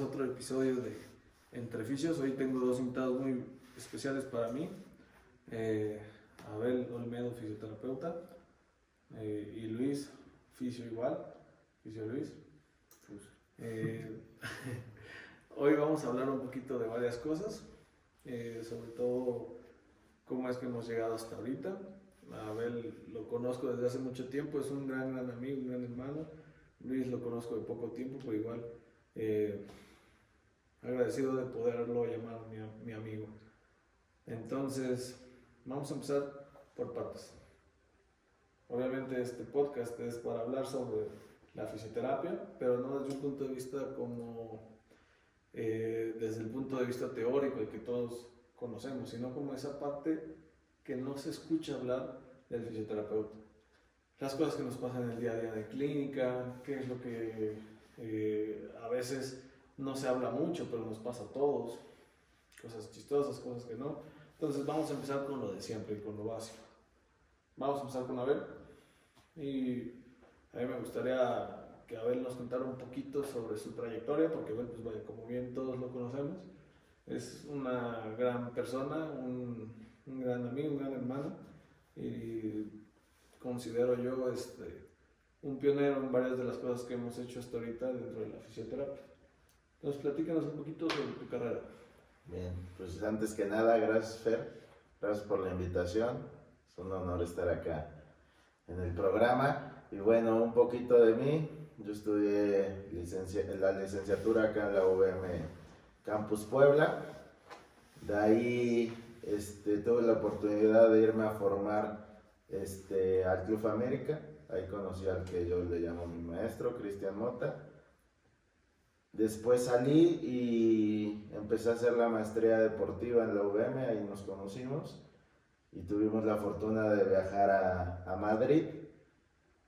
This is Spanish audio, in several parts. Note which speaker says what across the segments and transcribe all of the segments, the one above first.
Speaker 1: otro episodio de Entre Oficios. Hoy tengo dos invitados muy especiales para mí. Eh, Abel Olmedo, fisioterapeuta, eh, y Luis, fisio igual, fisio Luis. Eh, hoy vamos a hablar un poquito de varias cosas, eh, sobre todo cómo es que hemos llegado hasta ahorita. A Abel lo conozco desde hace mucho tiempo, es un gran, gran amigo, un gran hermano. Luis lo conozco de poco tiempo, pero igual eh, agradecido de poderlo llamar mi, mi amigo. Entonces, vamos a empezar por partes. Obviamente este podcast es para hablar sobre la fisioterapia, pero no desde un punto de vista como eh, desde el punto de vista teórico y que todos conocemos, sino como esa parte que no se escucha hablar del fisioterapeuta. Las cosas que nos pasan en el día a día de clínica, qué es lo que eh, a veces no se habla mucho, pero nos pasa a todos, cosas chistosas, cosas que no. Entonces vamos a empezar con lo de siempre, con lo básico. Vamos a empezar con Abel. Y a mí me gustaría que Abel nos contara un poquito sobre su trayectoria, porque Abel, pues vaya, como bien todos lo conocemos, es una gran persona, un, un gran amigo, un gran hermano, y considero yo este, un pionero en varias de las cosas que hemos hecho hasta ahorita dentro de la fisioterapia. Entonces, platícanos un poquito sobre tu carrera.
Speaker 2: Bien, pues antes que nada, gracias Fer, gracias por la invitación, es un honor estar acá en el programa. Y bueno, un poquito de mí, yo estudié licencia, la licenciatura acá en la UVM Campus Puebla, de ahí este, tuve la oportunidad de irme a formar este, al Club América, ahí conocí al que yo le llamo mi maestro, Cristian Mota. Después salí y empecé a hacer la maestría deportiva en la UVM, ahí nos conocimos y tuvimos la fortuna de viajar a, Madrid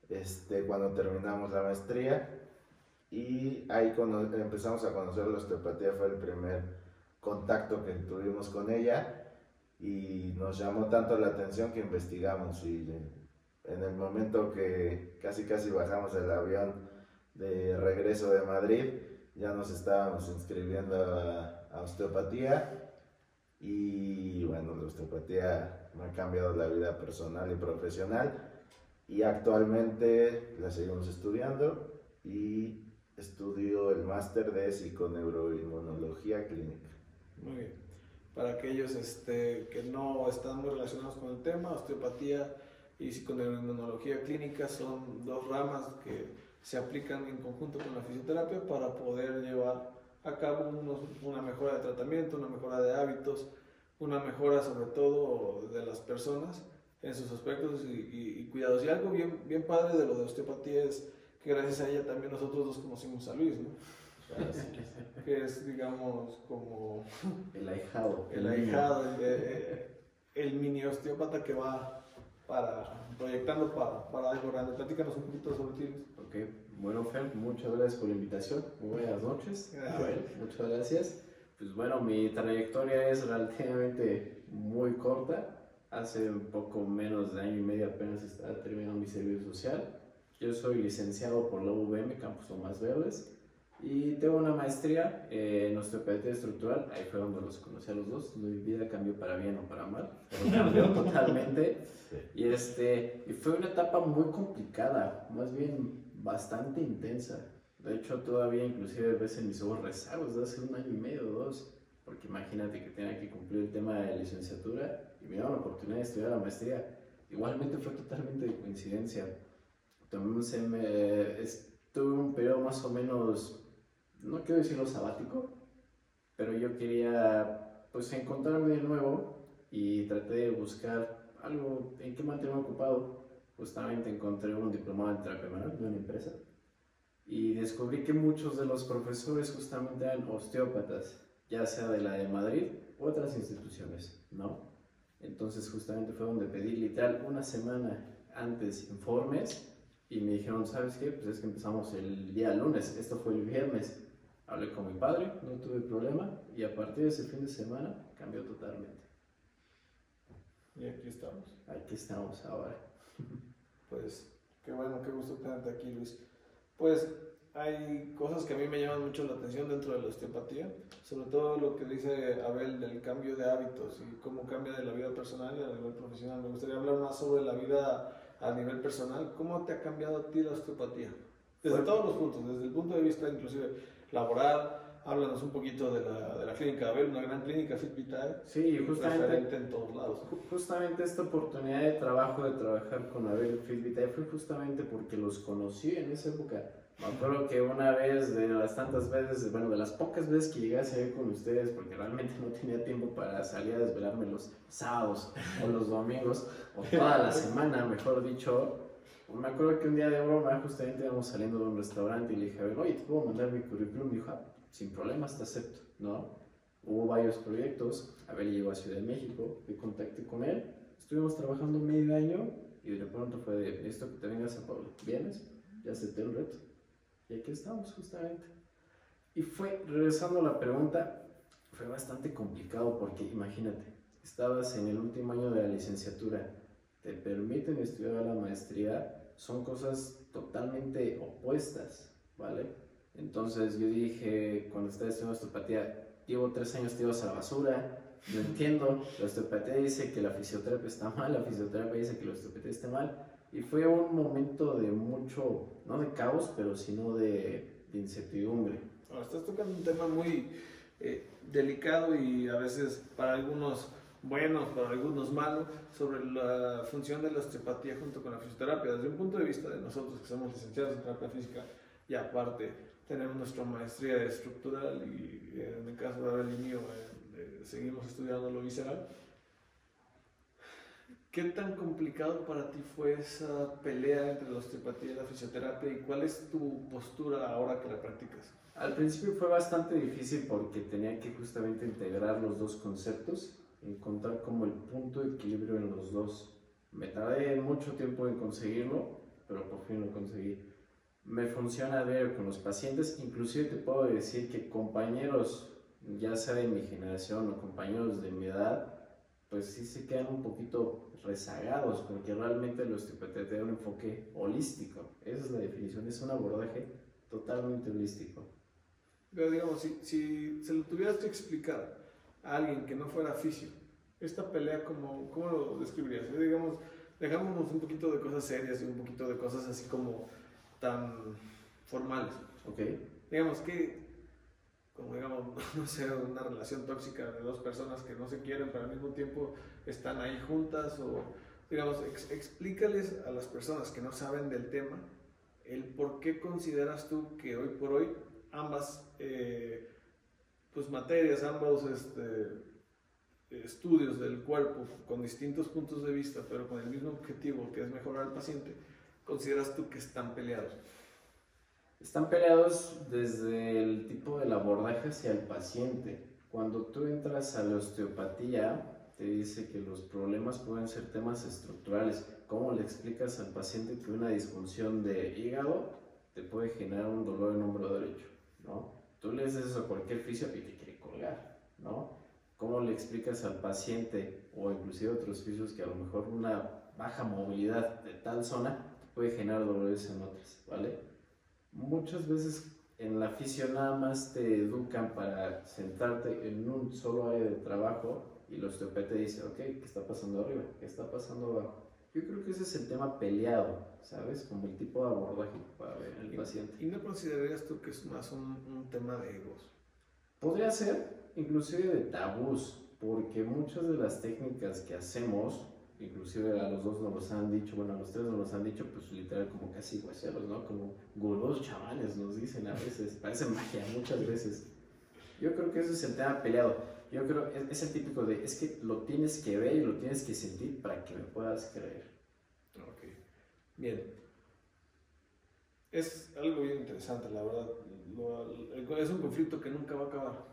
Speaker 2: este, cuando terminamos la maestría. Y ahí cono- empezamos a conocer la osteopatía, fue el primer contacto que tuvimos con ella y nos llamó tanto la atención que investigamos y en el momento que casi casi bajamos del avión de regreso de Madrid, ya nos estábamos inscribiendo a, a osteopatía y bueno, la osteopatía me ha cambiado la vida personal y profesional y actualmente la seguimos estudiando y estudio el máster de psiconeuroinmunología clínica.
Speaker 1: Muy bien. Para aquellos este, que no están muy relacionados con el tema, osteopatía y psiconeuroinmunología clínica son dos ramas que se aplican en conjunto con la fisioterapia para poder llevar a cabo unos- una mejora de tratamiento, una mejora de hábitos, una mejora sobre todo de las personas en sus aspectos y, y- y cuidados. Y algo bien, bien padre de lo de osteopatía es que gracias a ella también nosotros dos conocimos a Luis, ¿no? que es, digamos, como
Speaker 3: El ahijado.
Speaker 1: el ahijado, el, el- el mini osteópata que va para, proyectando para, para algo grande. Platícanos un poquito sobre ti.
Speaker 3: Ok, bueno Fer, muchas gracias por la invitación. Muy buenas noches.
Speaker 1: Gracias.
Speaker 3: Muchas gracias. Pues bueno, mi trayectoria es relativamente muy corta. Hace un poco menos de año y medio apenas estaba terminando mi servicio social. Yo soy licenciado por la UVM, Campus Tomás Verdes, y tengo una maestría eh, en osteopatía estructural. Ahí fue donde los conocí a los dos. Mi vida cambió para bien o para mal, pero cambió totalmente. Y, este, y fue una etapa muy complicada, más bien bastante intensa. De hecho, todavía inclusive ves en mis ojos rezagos de hace un año y medio o dos, porque imagínate que tenía que cumplir el tema de la licenciatura y me dieron la oportunidad de estudiar la maestría. Igualmente fue totalmente de coincidencia. Tomé un seme- estuve un periodo más o menos, no quiero decirlo sabático, pero yo quería pues encontrarme de nuevo y traté de buscar algo en qué mantenerme ocupado. Justamente encontré un diplomado en terapia de una empresa y descubrí que muchos de los profesores justamente eran osteópatas, ya sea de la de Madrid u otras instituciones, ¿no? Entonces justamente fue donde pedí literal una semana antes informes y me dijeron, ¿sabes qué? Pues es que empezamos el día lunes, esto fue el viernes. Hablé con mi padre, no tuve problema y a partir de ese fin de semana cambió totalmente.
Speaker 1: Y aquí estamos.
Speaker 3: Aquí estamos ahora.
Speaker 1: Pues qué bueno, qué gusto tenerte aquí, Luis. Pues hay cosas que a mí me llaman mucho la atención dentro de la osteopatía, sobre todo lo que dice Abel del cambio de hábitos y cómo cambia de la vida personal y a nivel profesional. Me gustaría hablar más sobre la vida a nivel personal. ¿Cómo te ha cambiado a ti la osteopatía? Desde todos los puntos, desde el punto de vista inclusive laboral, háblanos un poquito de la, de la clínica Abel, una gran clínica FitVitae.
Speaker 3: Sí, justamente,
Speaker 1: en todos lados.
Speaker 3: Justamente esta oportunidad de trabajo, de trabajar con Abel FitVitae fue justamente porque los conocí en esa época me acuerdo que una vez, de las tantas veces, bueno, de las pocas veces que llegué a salir con ustedes, porque realmente no tenía tiempo para salir a desvelarme los sábados o los domingos, o toda la semana, mejor dicho, me acuerdo que un día de broma justamente íbamos saliendo de un restaurante y le dije, a ver, oye, ¿te puedo mandar mi currículum? Y dijo, ah, sin problemas, te acepto, ¿no? Hubo varios proyectos, Abel llegó a Ciudad de México, me contacté con él, estuvimos trabajando medio año y de pronto fue de, esto que te vengas a Puebla, ¿vienes? Ya acepté el reto y aquí estamos justamente. Y fue, regresando a la pregunta, fue bastante complicado porque imagínate, estabas en el último año de la licenciatura, te permiten estudiar la maestría, son cosas totalmente opuestas, ¿vale? Entonces yo dije, cuando estaba estudiando osteopatía, llevo tres años tirados a la basura, no entiendo, la osteopatía dice que la fisioterapia está mal, la fisioterapia dice que la osteopatía está mal, y fue un momento de mucho, no de caos, pero sino de, de incertidumbre.
Speaker 1: Estás tocando un tema muy eh, delicado y a veces para algunos buenos, para algunos malos, sobre la función de la osteopatía junto con la fisioterapia. Desde un punto de vista de nosotros que somos licenciados en terapia física y aparte tenemos nuestra maestría estructural y en el caso de Abel y mío eh, seguimos estudiando lo visceral ¿Qué tan complicado para ti fue esa pelea entre la osteopatía y la fisioterapia y cuál es tu postura ahora que la practicas?
Speaker 3: Al principio fue bastante difícil porque tenía que justamente integrar los dos conceptos, encontrar como el punto de equilibrio en los dos. Me tardé mucho tiempo en conseguirlo, pero por fin lo conseguí. Me funciona ver con los pacientes, inclusive te puedo decir que compañeros, ya sea de mi generación o compañeros de mi edad, pues sí se quedan un poquito rezagados, porque realmente la osteopatía tiene un enfoque holístico. Esa es la definición, es un abordaje totalmente holístico.
Speaker 1: Pero digamos, si, si se lo tuvieras que explicar a alguien que no fuera fisio, esta pelea, ¿cómo, cómo lo describirías? Eh, digamos, dejámonos un poquito de cosas serias y un poquito de cosas así como tan formales.
Speaker 3: Ok.
Speaker 1: Digamos, que como digamos, no sé, una relación tóxica de dos personas que no se quieren, pero al mismo tiempo están ahí juntas, o digamos, explícales a las personas que no saben del tema el por qué consideras tú que hoy por hoy ambas eh, pues materias, ambos este, estudios del cuerpo con distintos puntos de vista, pero con el mismo objetivo que es mejorar al paciente, consideras tú que están peleados.
Speaker 3: Están peleados desde el tipo del abordaje hacia el paciente. Cuando tú entras a la osteopatía, te dice que los problemas pueden ser temas estructurales. ¿Cómo le explicas al paciente que una disfunción de hígado te puede generar un dolor en hombro derecho? ¿no? Tú le dices eso a cualquier fisio y te quiere colgar, ¿no? ¿Cómo le explicas al paciente o inclusive a otros fisios que a lo mejor una baja movilidad de tal zona puede generar dolores en otras, ¿vale? muchas veces en la afición nada más te educan para sentarte en un solo área de trabajo y los osteopata dice, ok, ¿qué está pasando arriba? ¿Qué está pasando abajo? Yo creo que ese es el tema peleado, ¿sabes? Como el tipo de abordaje para ver el paciente.
Speaker 1: ¿Y no considerarías tú que es más un, un tema de egos?
Speaker 3: Podría ser, inclusive de tabús, porque muchas de las técnicas que hacemos inclusive a los dos nos los han dicho, bueno, a los tres nos los han dicho, pues literal como casi hueseros, ¿no? Como gurús chamanes nos dicen a veces, parece magia muchas veces. Yo creo que ese es el tema peleado. Yo creo es, es el típico de, es que lo tienes que ver y lo tienes que sentir para que me puedas creer.
Speaker 1: Ok, bien. Es algo interesante, la verdad. es un conflicto que nunca va a acabar.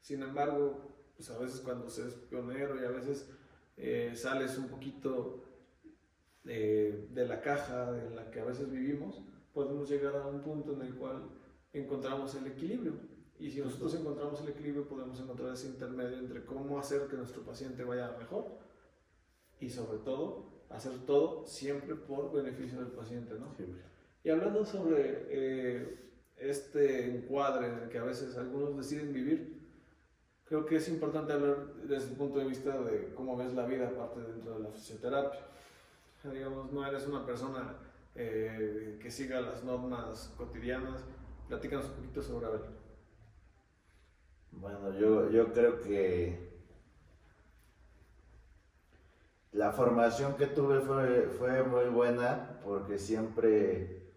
Speaker 1: Sin embargo, pues a veces cuando se es pionero y a veces eh, sales un poquito de, de, la caja en la que a veces vivimos, podemos llegar a un punto en el cual encontramos el equilibrio. Y si nosotros encontramos el equilibrio, podemos encontrar ese intermedio entre cómo hacer que nuestro paciente vaya mejor y sobre todo hacer todo siempre por beneficio del paciente, ¿no?
Speaker 3: Siempre.
Speaker 1: Y hablando sobre eh, este encuadre en el que a veces algunos deciden vivir, creo que es importante hablar desde el punto de vista de cómo ves la vida aparte dentro de la fisioterapia. Digamos, no eres una persona eh, que siga las normas cotidianas. Platícanos un poquito sobre Abel.
Speaker 2: Bueno, yo, yo creo que la formación que tuve fue, fue muy buena porque siempre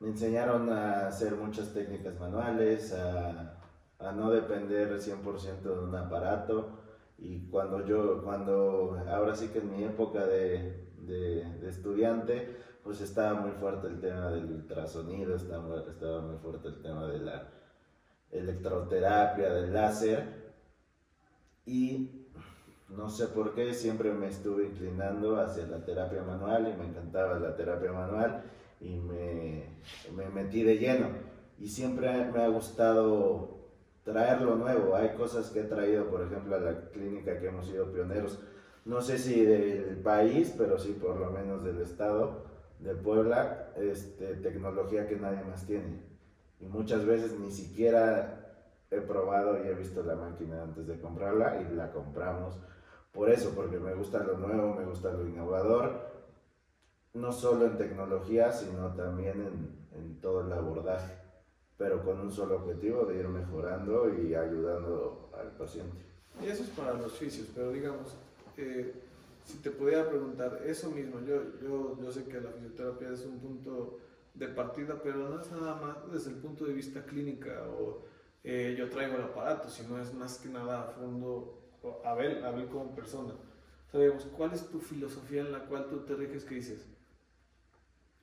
Speaker 2: me enseñaron a hacer muchas técnicas manuales, a, a no depender 100% de un aparato. Y cuando yo, cuando ahora sí que en mi época de, de, de estudiante, pues estaba muy fuerte el tema del ultrasonido, estaba, estaba muy fuerte el tema de la electroterapia, del láser. Y no sé por qué siempre me estuve inclinando hacia la terapia manual y me encantaba la terapia manual y me, me metí de lleno. Y siempre me ha gustado traer lo nuevo. Hay cosas que he traído, por ejemplo, a la clínica que hemos sido pioneros. No sé si del país, pero sí por lo menos del estado de Puebla, este, tecnología que nadie más tiene. Y muchas veces ni siquiera he probado y he visto la máquina antes de comprarla y la compramos. Por eso, porque me gusta lo nuevo, me gusta lo innovador, no solo en tecnología, sino también en, en todo el abordaje, pero con un solo objetivo de ir mejorando y ayudando al paciente.
Speaker 1: Y eso es para los fisios, pero digamos, eh, si te pudiera preguntar eso mismo, yo, yo, yo sé que la fisioterapia es un punto de partida, pero no es nada más desde el punto de vista clínica o eh, yo traigo el aparato, sino es más que nada a fondo, a ver, a ver como persona. Digamos, ¿cuál es tu filosofía en la cual tú te riges que dices,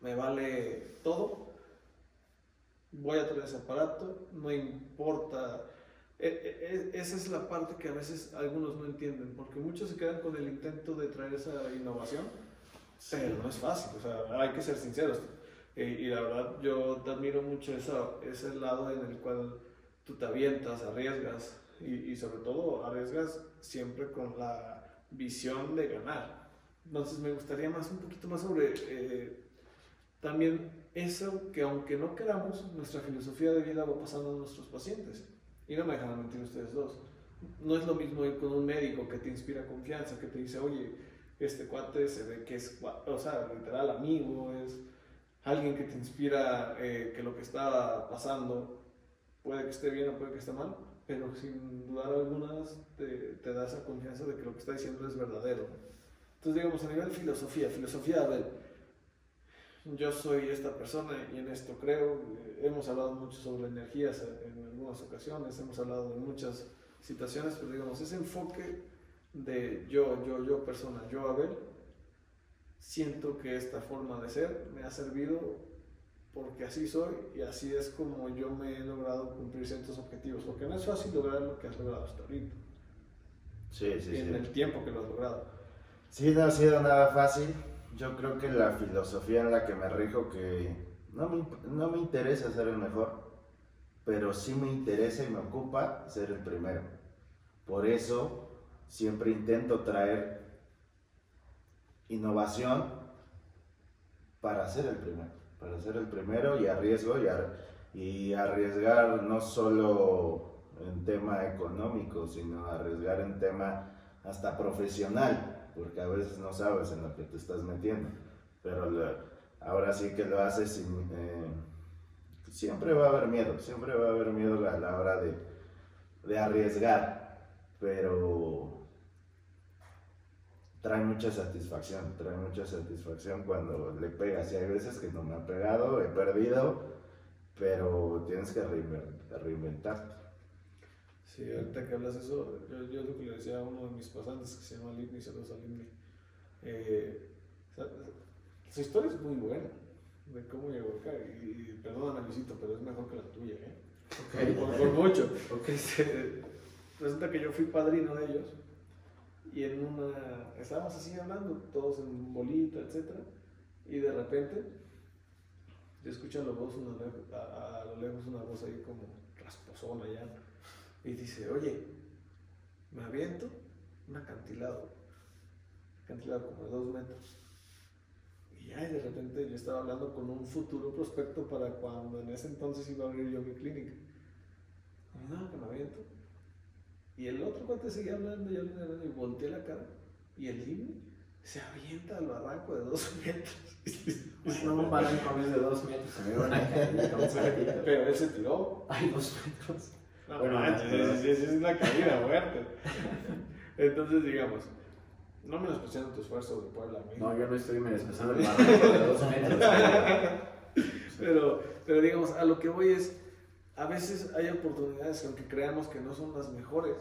Speaker 1: me vale todo, voy a traer ese aparato, no importa e, e, e, esa es la parte que a veces algunos no entienden, porque muchos se quedan con el intento de traer esa innovación, pero no es fácil, o sea, hay que ser sinceros. Y la verdad, yo te admiro mucho ese lado en el cual tú te avientas, arriesgas, y, sobre todo arriesgas siempre con la visión de ganar. Entonces me gustaría más un poquito más sobre eh, también eso que aunque no queramos, nuestra filosofía de vida va pasando a nuestros pacientes. Y no me dejan mentir ustedes dos. No es lo mismo ir con un médico que te inspira confianza, que te dice, oye, este cuate se ve que es, o sea, literal amigo, es alguien que te inspira eh, que lo que está pasando puede que esté bien o puede que esté mal, pero sin dudar algunas te, te da esa confianza de que lo que está diciendo es verdadero. Entonces, digamos, a nivel filosofía, filosofía, a ver, yo soy esta persona y en esto creo. Hemos hablado mucho sobre energías en algunas ocasiones, hemos hablado de muchas situaciones, pero digamos, ese enfoque de yo, yo, yo persona, yo Abel, siento que esta forma de ser me ha servido porque así soy y así es como yo me he logrado cumplir ciertos objetivos, porque no es fácil lograr lo que has logrado hasta ahorita.
Speaker 2: Sí, sí,
Speaker 1: en el tiempo que lo has logrado.
Speaker 2: Sí, no ha sido nada fácil yo creo que la filosofía en la que me rijo que no me, no me interesa ser el mejor, pero sí me interesa y me ocupa ser el primero. Por eso siempre intento traer innovación para ser el primero, para ser el primero y arriesgo y, y arriesgar no solo en tema económico, sino arriesgar en tema hasta profesional porque a veces no sabes en lo que te estás metiendo, pero ahora sí que lo haces sin, eh, siempre va a haber miedo, siempre va a haber miedo a la hora de, de arriesgar, pero trae mucha satisfacción, trae mucha satisfacción cuando le pegas y hay veces que no me ha pegado, he perdido, pero tienes que reinventarte.
Speaker 1: Sí, ahorita que hablas de eso, yo, yo lo que le decía a uno de mis pasantes que se llama Limni, saludos a Limni. Eh, su historia es muy buena de cómo llegó acá. Y, perdóname, Luisito, pero es mejor que la tuya, ¿eh? Okay. Por, por, mucho. Okay. Este, resulta que yo fui padrino de ellos y en una. Estábamos así hablando, todos en bolita, etc. Y de repente, yo escucho a lo, voz una, a, a lo lejos una voz ahí como rasposona ya y dice, oye, me aviento un acantilado, acantilado como de dos metros. Y ya de repente yo estaba hablando con un futuro prospecto para cuando en ese entonces iba a abrir yo mi clínica. No, que me aviento. Y el otro cuate seguía hablando y hablando y volteé la cara. Y el Jimmy se avienta al barranco de dos metros.
Speaker 3: No, un barranco es de dos metros, se me.
Speaker 1: Pero él se tiró.
Speaker 3: Ay, dos metros.
Speaker 1: No, bueno, manches, es, es una caída fuerte. Entonces, digamos, no menospreciando tu esfuerzo de Puebla.
Speaker 3: No, yo no estoy menospreciando el barranco de dos metros.
Speaker 1: pero, pero digamos, a lo que voy es, a veces hay oportunidades que aunque creamos que no son las mejores,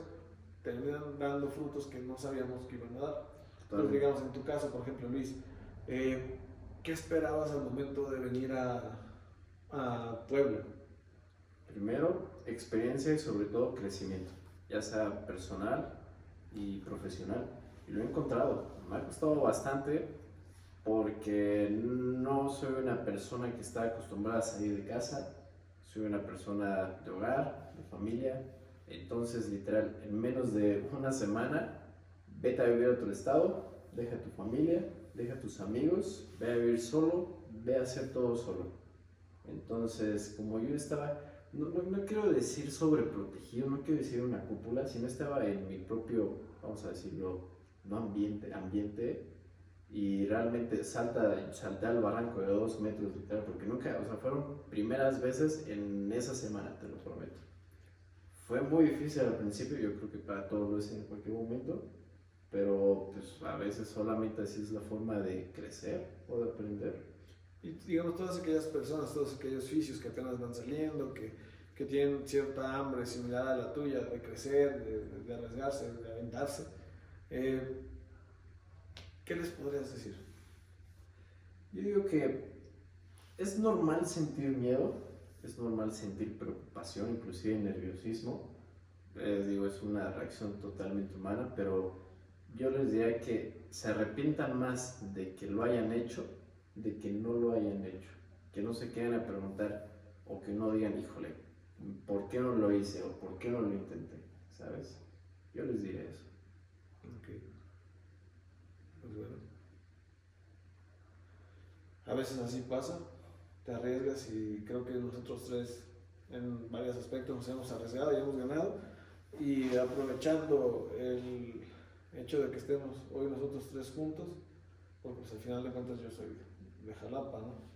Speaker 1: terminan dando frutos que no sabíamos que iban a dar. Entonces, digamos, en tu caso, por ejemplo, Luis, eh, ¿qué esperabas al momento de venir a, a Puebla?
Speaker 3: Primero, experiencia y sobre todo crecimiento, ya sea personal y profesional. Y lo he encontrado. Me ha costado bastante porque no soy una persona que está acostumbrada a salir de casa, soy una persona de hogar, de familia. Entonces, literal, en menos de una semana, vete a vivir a otro estado, deja tu familia, deja tus amigos, ve a vivir solo, ve a hacer todo solo. Entonces, como yo estaba no, no, quiero decir sobreprotegido, no quiero decir una cúpula, sino estaba en mi propio, vamos a decirlo, no ambiente, ambiente, y realmente salta, salté al barranco de dos metros, literal, porque nunca, o sea, fueron primeras veces en esa semana, te lo prometo. Fue muy difícil al principio, yo creo que para todos lo es en cualquier momento, pero pues a veces solamente así es la forma de crecer o de aprender.
Speaker 1: Y digamos, todas aquellas personas, todos aquellos oficios que apenas van saliendo, que, que tienen cierta hambre similar a la tuya de crecer, de, de arriesgarse, de aventarse, eh, ¿qué les podrías decir?
Speaker 3: Yo digo que es normal sentir miedo, es normal sentir preocupación, inclusive nerviosismo. Les digo, es una reacción totalmente humana, pero yo les diría que se arrepientan más de que lo hayan hecho de que no lo hayan hecho, que no se queden a preguntar o que no digan, híjole, ¿por qué no lo hice o por qué no lo intenté? ¿Sabes? Yo les diré eso.
Speaker 1: Pues bueno. A veces así pasa, te arriesgas y creo que nosotros tres en varios aspectos nos hemos arriesgado y hemos ganado. Y aprovechando el hecho de que estemos hoy nosotros tres juntos, porque pues al final de cuentas yo soy de Jalapa, ¿no?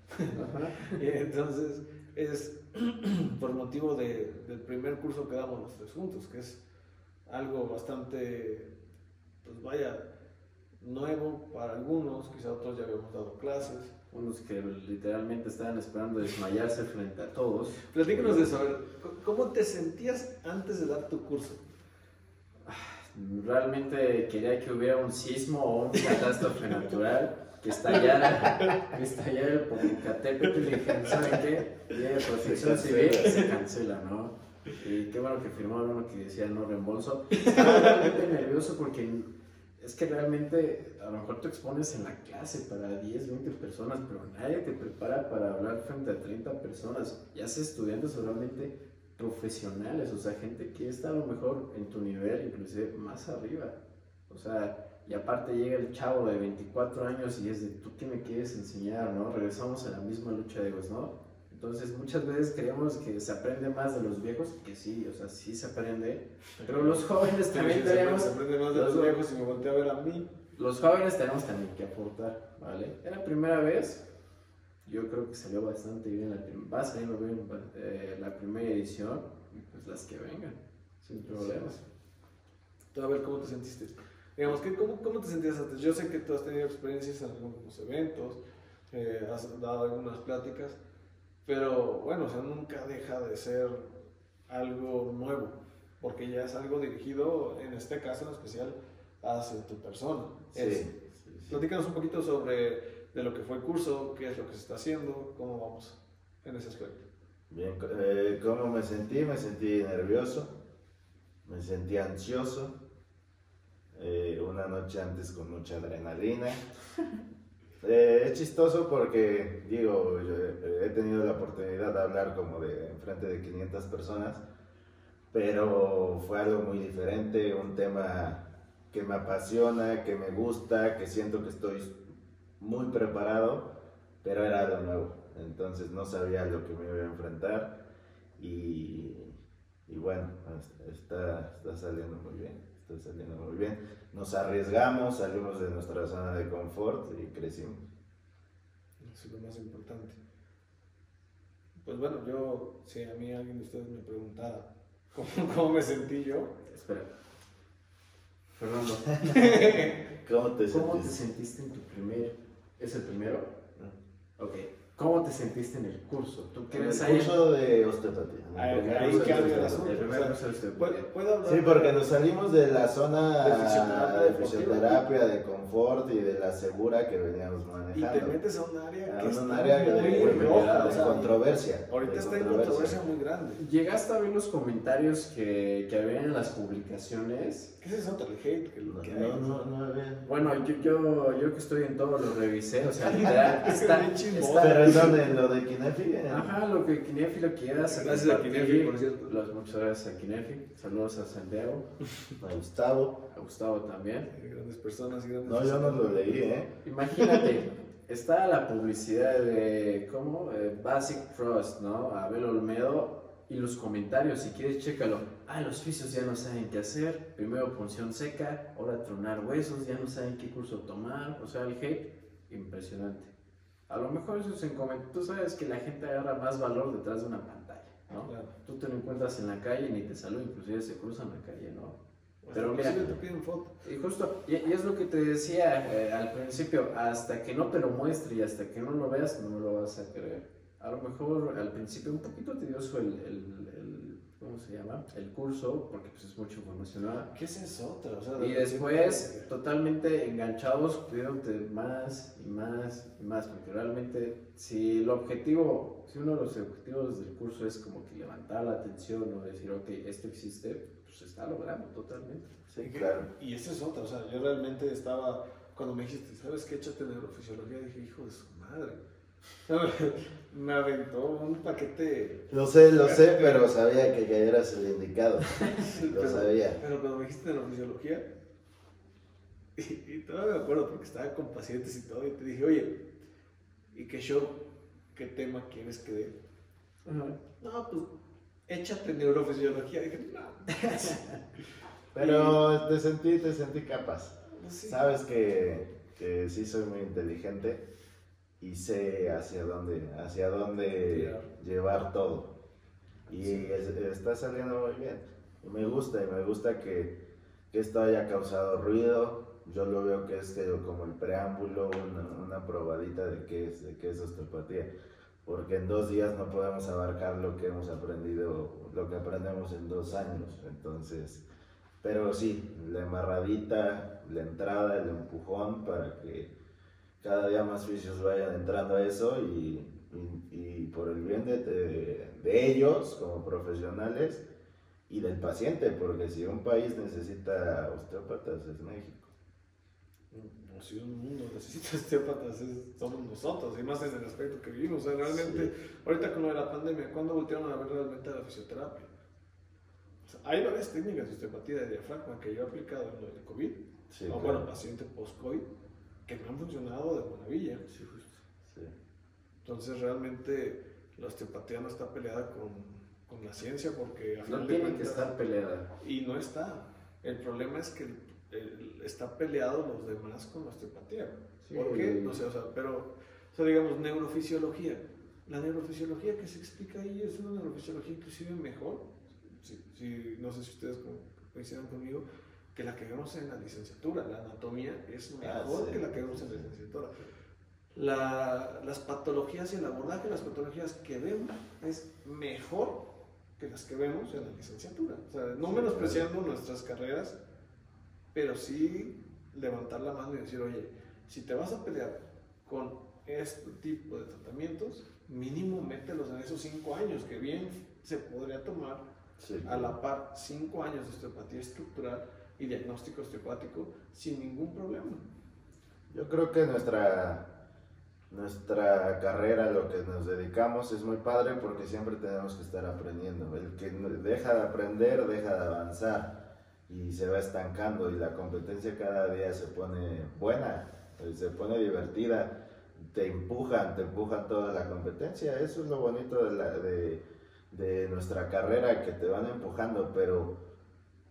Speaker 1: y entonces es por motivo de, del primer curso que damos los tres juntos, que es algo bastante, pues vaya, nuevo para algunos, quizá otros ya habíamos dado clases.
Speaker 3: Unos que literalmente estaban esperando desmayarse frente a todos.
Speaker 1: Platícanos de eso, a ver, ¿cómo te sentías antes de dar tu curso?
Speaker 3: Realmente quería que hubiera un sismo o una catástrofe natural que estallara, que estallara el Popocatépetl y dijeron, ¿saben qué? Llega de protección civil se cancela, ¿no? Y qué bueno que firmaron uno que decía no reembolso. Estaba realmente nervioso porque es que realmente a lo mejor te expones en la clase para 10, 20 personas, pero nadie te prepara para hablar frente a 30 personas, ya sea estudiantes o realmente profesionales, o sea, gente que está a lo mejor en tu nivel, inclusive más arriba. O sea, y aparte llega el chavo de 24 años y es de, ¿tú qué me quieres enseñar? ¿no? Regresamos a la misma lucha de egos, ¿no? Entonces muchas veces creemos que se aprende más de los viejos, que sí, o sea, sí se aprende, pero los jóvenes también tenemos...
Speaker 1: Se aprende más de los, viejos y me volteé a ver a mí.
Speaker 3: Los jóvenes tenemos también que aportar, ¿vale? Era la primera vez, yo creo que salió bastante bien, la va bien eh, la primera edición, pues las que vengan, sin problemas.
Speaker 1: Tú a ver cómo te sentiste. Digamos, cómo, ¿cómo te sentías antes? Yo sé que tú has tenido experiencias en algunos eventos, eh, has dado algunas pláticas, pero bueno, o sea, nunca deja de ser algo nuevo, porque ya es algo dirigido, en este caso en especial, hacia tu persona.
Speaker 3: Sí,
Speaker 1: Platícanos un poquito sobre de lo que fue el curso, qué es lo que se está haciendo, cómo vamos en ese aspecto.
Speaker 2: Bien, eh, ¿cómo me sentí? Me sentí nervioso, me sentí ansioso, eh, una noche antes con mucha adrenalina. Eh, es chistoso porque, digo, he tenido la oportunidad de hablar como de frente de 500 personas, pero fue algo muy diferente, un tema que me apasiona, que me gusta, que siento que estoy muy preparado pero era algo nuevo, entonces no sabía lo que me iba a enfrentar y, y bueno, está, está saliendo muy bien, está saliendo muy bien. Nos arriesgamos, salimos de nuestra zona de confort y crecimos.
Speaker 1: Eso es lo más importante. Pues bueno, yo, si a mí alguien de ustedes me preguntara cómo, cómo me sentí yo.
Speaker 3: Espera. Fernando,
Speaker 2: ¿Cómo te
Speaker 3: ¿cómo te
Speaker 2: sentiste?
Speaker 3: sentiste en tu primer... ¿Es el primero? Ok. ¿Cómo te sentiste en el curso? ¿Tú
Speaker 2: En el
Speaker 3: crees ahí?
Speaker 2: curso de osteopatía. el
Speaker 1: Ahí- cambia el
Speaker 2: osteopatía.
Speaker 1: asunto.
Speaker 3: El.
Speaker 2: Sí, porque nos salimos de la zona
Speaker 1: De fisioterapia
Speaker 2: de fisioterapia, de confort y de la segura que veníamos
Speaker 1: Y
Speaker 2: manejando.
Speaker 1: te metes a un área
Speaker 2: a
Speaker 1: que
Speaker 2: un
Speaker 1: está
Speaker 2: área de,
Speaker 1: muy
Speaker 2: de-
Speaker 1: roja,
Speaker 2: de
Speaker 1: o sea,
Speaker 2: controversia.
Speaker 1: Ahorita
Speaker 2: de
Speaker 1: está en controversia muy grande.
Speaker 3: ¿Llegaste a ver los comentarios que, que había en las publicaciones?
Speaker 1: ¿Qué es eso hate que,
Speaker 2: No, no, no.
Speaker 3: Bueno, yo, yo, yo que estoy en todo lo revisé, o sea, literal, está, está-
Speaker 2: Pero es donde lo de Kinefi. ¿eh?
Speaker 3: Ajá, lo que Kinefi lo quiera
Speaker 1: Gracias a Kinefi, por cierto.
Speaker 3: Muchas gracias a Kinefi. Saludos a Santiago,
Speaker 2: A Gustavo.
Speaker 3: a Gustavo también.
Speaker 1: Grandes personas y grandes
Speaker 2: No, yo no lo leí, ¿eh?
Speaker 3: Imagínate, está la publicidad de, ¿cómo? Eh, Basic Trust, ¿no? Abel Olmedo. Y los comentarios, si quieres, chécalo. Ah, los fisios ya no saben qué hacer. Primero punción seca, ahora tronar huesos, ya no saben qué curso tomar. O sea, el hate, impresionante. A lo mejor eso es en comentarios. Tú sabes que la gente agarra más valor detrás de una pantalla, ¿no?
Speaker 1: Claro.
Speaker 3: Tú te lo encuentras en la calle ni te saluda, inclusive se cruzan la calle, ¿no?
Speaker 1: Pero mira,
Speaker 3: mira,
Speaker 1: te piden foto.
Speaker 3: y justo, y, y es lo que te decía eh, al principio, hasta que no te lo muestre y hasta que no lo veas, no lo vas a creer. A lo mejor al principio un poquito tedioso el, el, el- ¿cómo se llama? El curso, porque pues es mucha información nueva.
Speaker 1: ¿Qué es eso? otra? O sea,
Speaker 3: Y
Speaker 1: de-
Speaker 3: después, totalmente enganchados, pidiéndote más y más y más, porque realmente si el objetivo, si uno de los objetivos del curso es como que levantar la atención o decir, ok, esto existe, pues se está logrando totalmente.
Speaker 2: Sí, claro.
Speaker 1: Y esa es otra, o sea, yo realmente estaba, cuando me dijiste, ¿sabes qué? Échate neurofisiología, dije, hijo de su madre. me aventó un paquete.
Speaker 2: Lo sé, lo sé, pero sabía que ya eras el indicado. Lo
Speaker 1: pero,
Speaker 2: sabía.
Speaker 1: pero cuando me dijiste neurofisiología, y, y todavía me acuerdo porque estaba con pacientes y todo, y te dije, oye, ¿y qué show? ¿Qué tema quieres que dé? No, pues échate neurofisiología. dije, no.
Speaker 2: Pero te sentí, te sentí capaz.
Speaker 1: sí.
Speaker 2: Sabes que, que sí soy muy inteligente y sé hacia dónde, hacia dónde llevar todo. Y
Speaker 1: Sí.
Speaker 2: es- está saliendo muy bien. Y me gusta, y me gusta que, que esto haya causado ruido. Yo lo veo que es como el preámbulo, una, una probadita de qué es, de qué es osteopatía. Porque en dos días no podemos abarcar lo que hemos aprendido, lo que aprendemos en dos años. Entonces, pero sí, la embarradita, la entrada, el empujón para que cada día más fisios vayan entrando a eso y, y- y por el bien de, de- de ellos como profesionales y del paciente, porque si un país necesita osteópatas es México.
Speaker 1: No, si un mundo necesita osteópatas, es- somos nosotros, y más desde el aspecto que vivimos. O sea, realmente, ahorita con lo de la pandemia, ¿cuándo voltearon a ver realmente la fisioterapia? O sea, hay varias técnicas de osteopatía de diafragma que yo he aplicado en lo del COVID,
Speaker 2: Sí,
Speaker 1: o
Speaker 2: claro.
Speaker 1: bueno, paciente post-COVID, que me han funcionado de maravilla.
Speaker 2: Sí.
Speaker 1: Entonces, realmente, la osteopatía no está peleada con, con la ciencia, porque a
Speaker 3: No tiene que
Speaker 1: cuentas-
Speaker 3: estar peleada.
Speaker 1: y no está. El problema es que el- está peleado los demás con la osteopatía.
Speaker 3: Sí.
Speaker 1: ¿Por qué? No sé, o sea, pero, o sea, digamos, neurofisiología. La neurofisiología que se explica ahí es una neurofisiología inclusive mejor, si, si- no sé si ustedes co- coincidan conmigo, que la que vemos en la licenciatura. La anatomía es
Speaker 2: Ah,
Speaker 1: mejor
Speaker 2: sí.
Speaker 1: que la que vemos en la licenciatura. La- las patologías y el abordaje de las patologías que vemos es mejor que las que vemos en la licenciatura. O sea, no menospreciando nuestras carreras, pero sí levantar la mano y decir, oye, si te vas a pelear con este tipo de tratamientos, mínimo mételos en esos cinco años, que bien se podría tomar
Speaker 2: Sí,
Speaker 1: a la par cinco años de osteopatía estructural y diagnóstico osteopático sin ningún problema.
Speaker 2: Yo creo que nuestra, nuestra carrera, lo que nos dedicamos es muy padre porque siempre tenemos que estar aprendiendo. El que deja de aprender, deja de avanzar y se va estancando y la competencia cada día se pone buena, eh, se pone divertida. te empujan, te empujan toda la competencia. Eso es lo bonito de, la, de, de nuestra carrera, que te van empujando, pero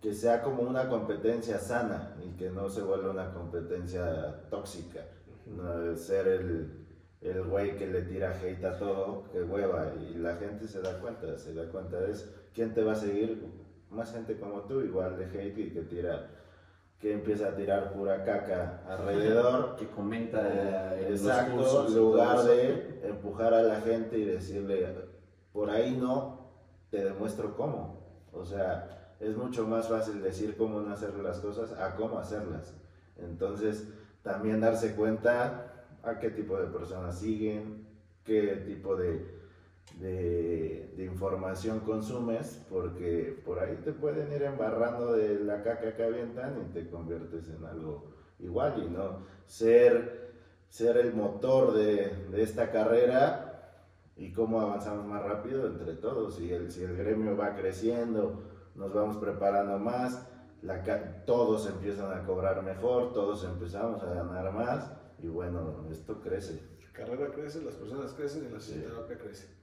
Speaker 2: que sea como una competencia sana y que no se vuelva una competencia tóxica. No ser el, el güey que le tira hate a todo, que hueva, y la gente se da cuenta, se da cuenta es quién te va a seguir, más gente como tú, igual de hate y que tira, que empieza a tirar pura caca alrededor.
Speaker 3: que comenta
Speaker 2: Eh, Exacto,
Speaker 3: cursos
Speaker 2: lugar
Speaker 3: eso.
Speaker 2: de empujar a la gente y decirle, por ahí no, te demuestro cómo. O sea, es mucho más fácil decir cómo no hacer las cosas a cómo hacerlas. Entonces, también darse cuenta a qué tipo de personas siguen, qué tipo de, de, de información consumes, porque por ahí te pueden ir embarrando de la caca que avientan y te conviertes en algo igual y no ser, ser el motor de, de esta carrera y cómo avanzamos más rápido entre todos. Si el, si el gremio va creciendo, nos vamos preparando más, la, todos empiezan a cobrar mejor, todos empezamos a ganar más y bueno, esto crece.
Speaker 1: La carrera crece, las personas crecen y la
Speaker 2: Sí.
Speaker 1: crece.